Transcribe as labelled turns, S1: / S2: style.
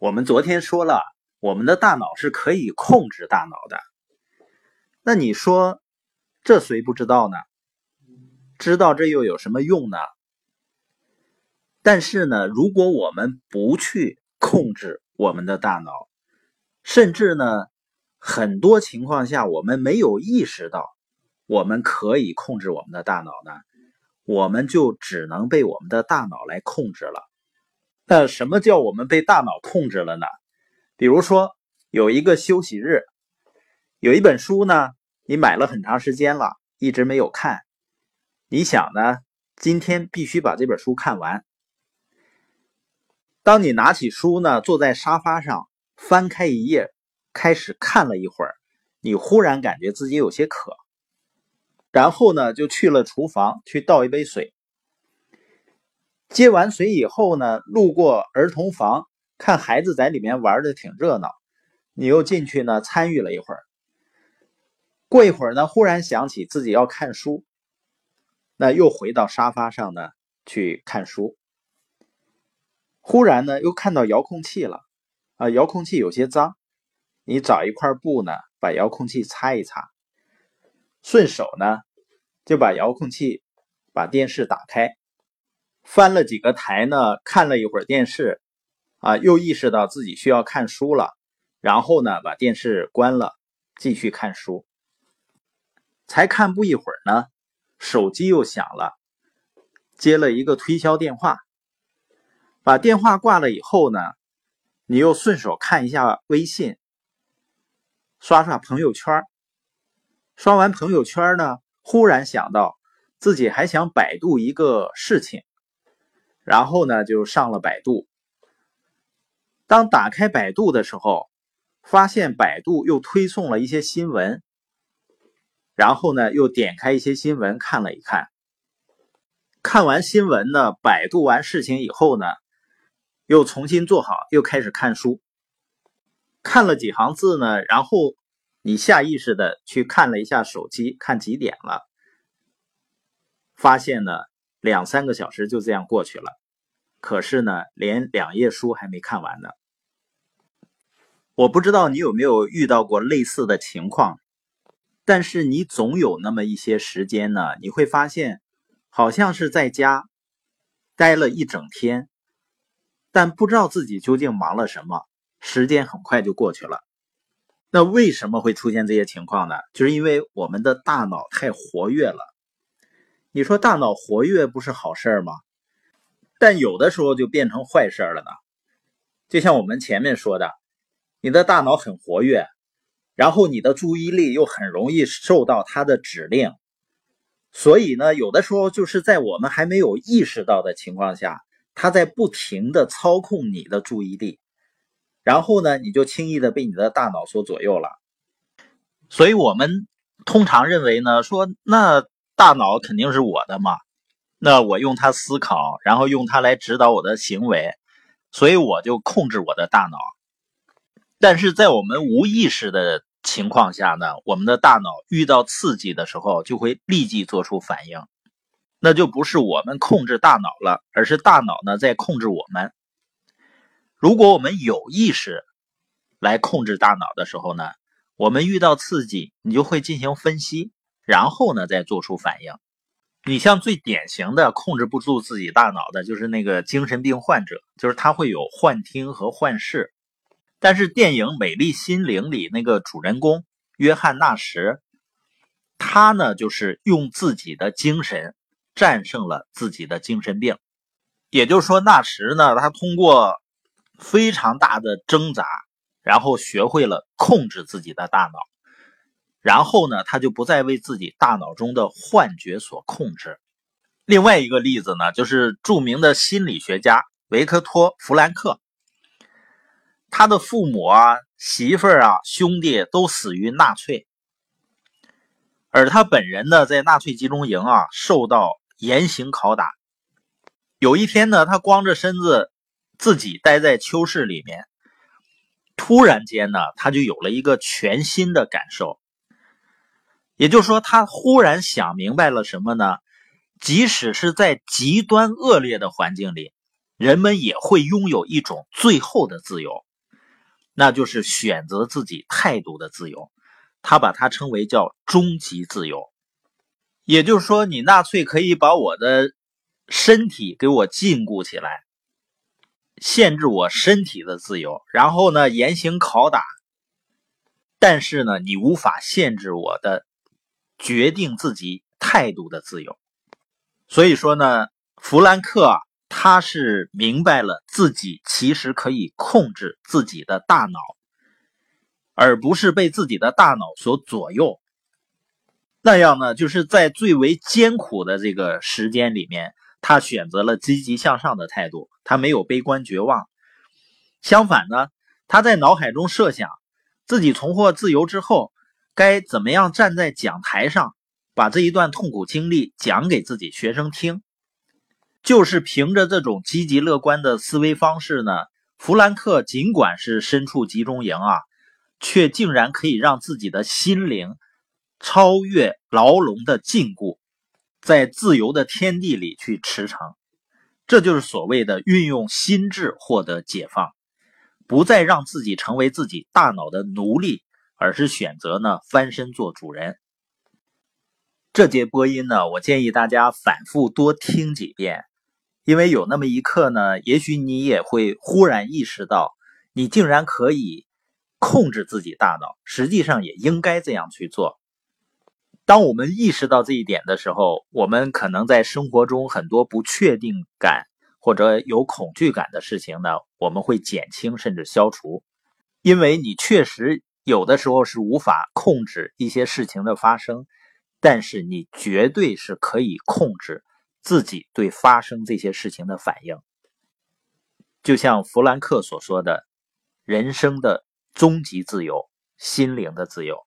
S1: 我们昨天说了，我们的大脑是可以控制大脑的。那你说，这谁不知道呢？知道这又有什么用呢？但是呢，如果我们不去控制我们的大脑，甚至呢，很多情况下我们没有意识到我们可以控制我们的大脑呢，我们就只能被我们的大脑来控制了。那什么叫我们被大脑控制了呢？比如说有一个休息日，有一本书呢，你买了很长时间了，一直没有看。你想呢，今天必须把这本书看完。当你拿起书呢，坐在沙发上，翻开一页，开始看了一会儿，你忽然感觉自己有些渴，然后呢，就去了厨房去倒一杯水。接完水以后呢，路过儿童房，看孩子在里面玩的挺热闹，你又进去呢参与了一会儿。过一会儿呢，忽然想起自己要看书，那又回到沙发上呢去看书。忽然呢，又看到遥控器了，啊，遥控器有些脏，你找一块布呢，把遥控器擦一擦，顺手呢就把遥控器把电视打开。翻了几个台呢，看了一会儿电视，啊，又意识到自己需要看书了，然后呢，把电视关了，继续看书。才看不一会儿呢，手机又响了，接了一个推销电话。把电话挂了以后呢，你又顺手看一下微信，刷刷朋友圈。刷完朋友圈呢，忽然想到自己还想百度一个事情。然后呢，就上了百度。当打开百度的时候，发现百度又推送了一些新闻。然后呢，又点开一些新闻看了一看。看完新闻呢，百度完事情以后呢，又重新做好，又开始看书。看了几行字呢，然后你下意识的去看了一下手机，看几点了。发现呢。两三个小时就这样过去了，可是呢，连两页书还没看完呢。我不知道你有没有遇到过类似的情况，但是你总有那么一些时间呢，你会发现好像是在家待了一整天，但不知道自己究竟忙了什么，时间很快就过去了。那为什么会出现这些情况呢？就是因为我们的大脑太活跃了。你说大脑活跃不是好事吗？但有的时候就变成坏事了呢。就像我们前面说的，你的大脑很活跃，然后你的注意力又很容易受到它的指令，所以呢，有的时候就是在我们还没有意识到的情况下，它在不停的操控你的注意力，然后呢，你就轻易的被你的大脑所左右了。所以我们通常认为呢，说那。大脑肯定是我的嘛，那我用它思考，然后用它来指导我的行为，所以我就控制我的大脑。但是在我们无意识的情况下呢，我们的大脑遇到刺激的时候就会立即做出反应，那就不是我们控制大脑了，而是大脑呢在控制我们。如果我们有意识来控制大脑的时候呢，我们遇到刺激，你就会进行分析。然后呢，再做出反应。你像最典型的控制不住自己大脑的，就是那个精神病患者，就是他会有幻听和幻视。但是电影《美丽心灵》里那个主人公约翰纳什，他呢就是用自己的精神战胜了自己的精神病。也就是说，纳什呢，他通过非常大的挣扎，然后学会了控制自己的大脑。然后呢，他就不再为自己大脑中的幻觉所控制。另外一个例子呢，就是著名的心理学家维克托·弗兰克，他的父母啊、媳妇儿啊、兄弟都死于纳粹，而他本人呢，在纳粹集中营啊受到严刑拷打。有一天呢，他光着身子自己待在囚室里面，突然间呢，他就有了一个全新的感受。也就是说，他忽然想明白了什么呢？即使是在极端恶劣的环境里，人们也会拥有一种最后的自由，那就是选择自己态度的自由。他把它称为叫终极自由。也就是说，你纳粹可以把我的身体给我禁锢起来，限制我身体的自由，然后呢严刑拷打。但是呢，你无法限制我的决定自己态度的自由。所以说呢，弗兰克啊他是明白了自己其实可以控制自己的大脑，而不是被自己的大脑所左右。那样呢，就是在最为艰苦的这个时间里面，他选择了积极向上的态度，他没有悲观绝望。相反呢，他在脑海中设想。自己重获自由之后，该怎么样站在讲台上，把这一段痛苦经历讲给自己学生听？就是凭着这种积极乐观的思维方式呢，弗兰克尽管是身处集中营啊，却竟然可以让自己的心灵超越牢笼的禁锢，在自由的天地里去驰骋。这就是所谓的运用心智获得解放。不再让自己成为自己大脑的奴隶，而是选择呢翻身做主人。这节播音呢，我建议大家反复多听几遍，因为有那么一刻呢，也许你也会忽然意识到，你竟然可以控制自己大脑，实际上也应该这样去做。当我们意识到这一点的时候，我们可能在生活中很多不确定感。或者有恐惧感的事情呢，我们会减轻甚至消除，因为你确实有的时候是无法控制一些事情的发生，但是你绝对是可以控制自己对发生这些事情的反应。就像弗兰克所说的，人生的终极自由，心灵的自由。